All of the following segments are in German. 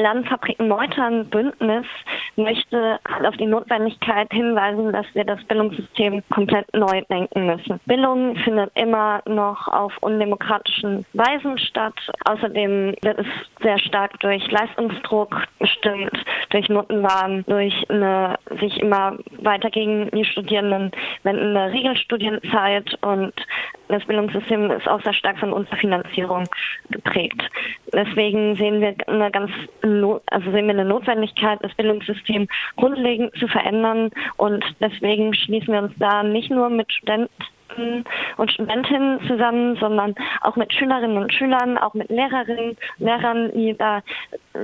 Landfabriken Meutern Bündnis möchte auf die Notwendigkeit hinweisen, dass wir das Bildungssystem komplett neu denken müssen. Bildung findet immer noch auf undemokratischen Weisen statt. Außerdem wird es sehr stark durch Leistungsdruck bestimmt, durch Notenwahn, durch eine sich immer weiter gegen die Studierenden wendende Regelstudienzeit und das Bildungssystem ist auch sehr stark von Unterfinanzierung geprägt. Deswegen sehen wir eine ganz, also sehen wir eine Notwendigkeit, das Bildungssystem grundlegend zu verändern und deswegen schließen wir uns da nicht nur mit Studenten und Studentinnen zusammen, sondern auch mit Schülerinnen und Schülern, auch mit Lehrerinnen, Lehrern, die da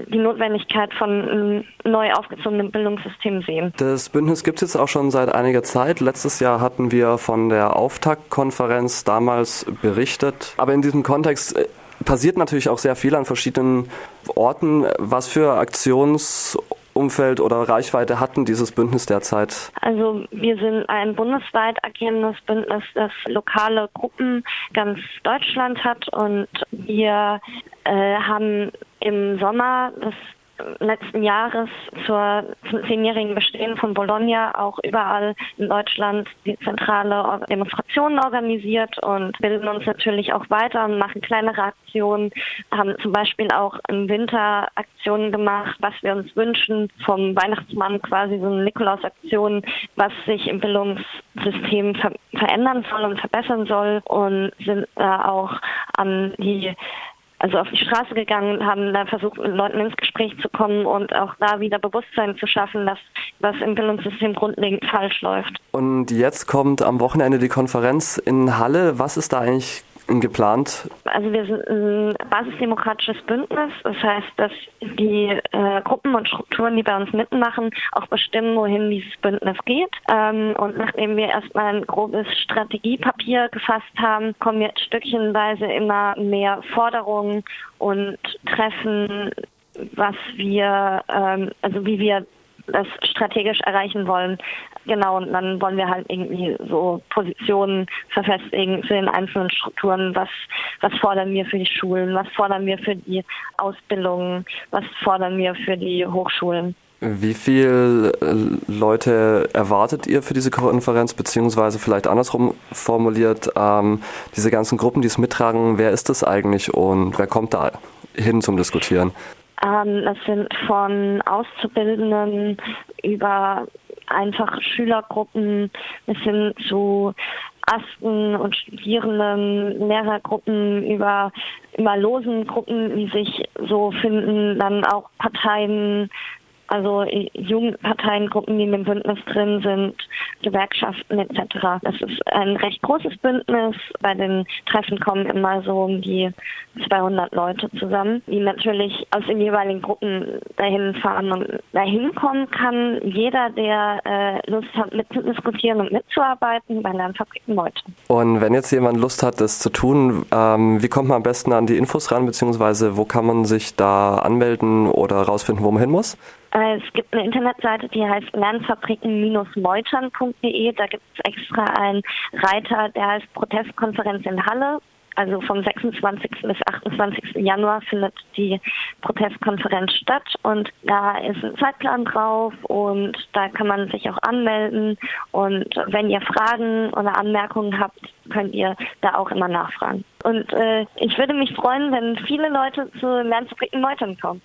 die Notwendigkeit von neu aufgezogenen Bildungssystem sehen. Das Bündnis gibt es jetzt auch schon seit einiger Zeit. Letztes Jahr hatten wir von der Auftaktkonferenz damals berichtet. Aber in diesem Kontext äh, passiert natürlich auch sehr viel an verschiedenen Orten. Was für Aktions- Umfeld oder Reichweite hatten dieses Bündnis derzeit? Also wir sind ein bundesweit agierendes Bündnis, das lokale Gruppen ganz Deutschland hat und wir äh, haben im Sommer das letzten Jahres zur, zum zehnjährigen Bestehen von Bologna auch überall in Deutschland die zentrale Demonstrationen organisiert und bilden uns natürlich auch weiter und machen kleinere Aktionen, haben zum Beispiel auch im Winter Aktionen gemacht, was wir uns wünschen. Vom Weihnachtsmann, quasi so eine Nikolaus-Aktion, was sich im Bildungssystem ver verändern soll und verbessern soll und sind da auch an die also auf die Straße gegangen haben da versucht, mit Leuten ins Gespräch zu kommen und auch da wieder Bewusstsein zu schaffen, dass was im Bildungssystem grundlegend falsch läuft. Und jetzt kommt am Wochenende die Konferenz in Halle. Was ist da eigentlich geplant? Also wir sind ein basisdemokratisches Bündnis. Das heißt, dass die äh, Gruppen und Strukturen, die bei uns mitmachen, auch bestimmen, wohin dieses Bündnis geht. Ähm, und nachdem wir erstmal ein grobes Strategiepapier gefasst haben, kommen jetzt stückchenweise immer mehr Forderungen und Treffen, was wir, ähm, also wie wir das strategisch erreichen wollen. Genau, und dann wollen wir halt irgendwie so Positionen verfestigen zu den einzelnen Strukturen. Was, was fordern wir für die Schulen? Was fordern wir für die Ausbildung? Was fordern wir für die Hochschulen? Wie viele äh, Leute erwartet ihr für diese Konferenz, beziehungsweise vielleicht andersrum formuliert, ähm, diese ganzen Gruppen, die es mittragen, wer ist das eigentlich und wer kommt da hin zum Diskutieren? Ähm, das sind von Auszubildenden über einfach Schülergruppen bis hin zu Asten und Studierenden, Lehrergruppen, über, über losen Gruppen, die sich so finden, dann auch Parteien, also Jugendparteiengruppen, die in dem Bündnis drin sind, Gewerkschaften etc. Das ist ein recht großes Bündnis. Bei den Treffen kommen immer so um die 200 Leute zusammen, die natürlich aus den jeweiligen Gruppen dahin fahren und dahin kommen kann. Jeder, der äh, Lust hat, mitzudiskutieren und mitzuarbeiten bei Lernfabriken Leute. Und wenn jetzt jemand Lust hat, das zu tun, ähm, wie kommt man am besten an die Infos ran, beziehungsweise wo kann man sich da anmelden oder rausfinden, wo man hin muss? Äh, es gibt eine Internetseite, die heißt lernfabriken-meutern.de. Da gibt es extra einen Reiter, der heißt Protestkonferenz in Halle. Also vom 26. bis 28. Januar findet die Protestkonferenz statt und da ist ein Zeitplan drauf und da kann man sich auch anmelden und wenn ihr Fragen oder Anmerkungen habt, könnt ihr da auch immer nachfragen. Und äh, ich würde mich freuen, wenn viele Leute zu Lernfabriken Meutern kommen.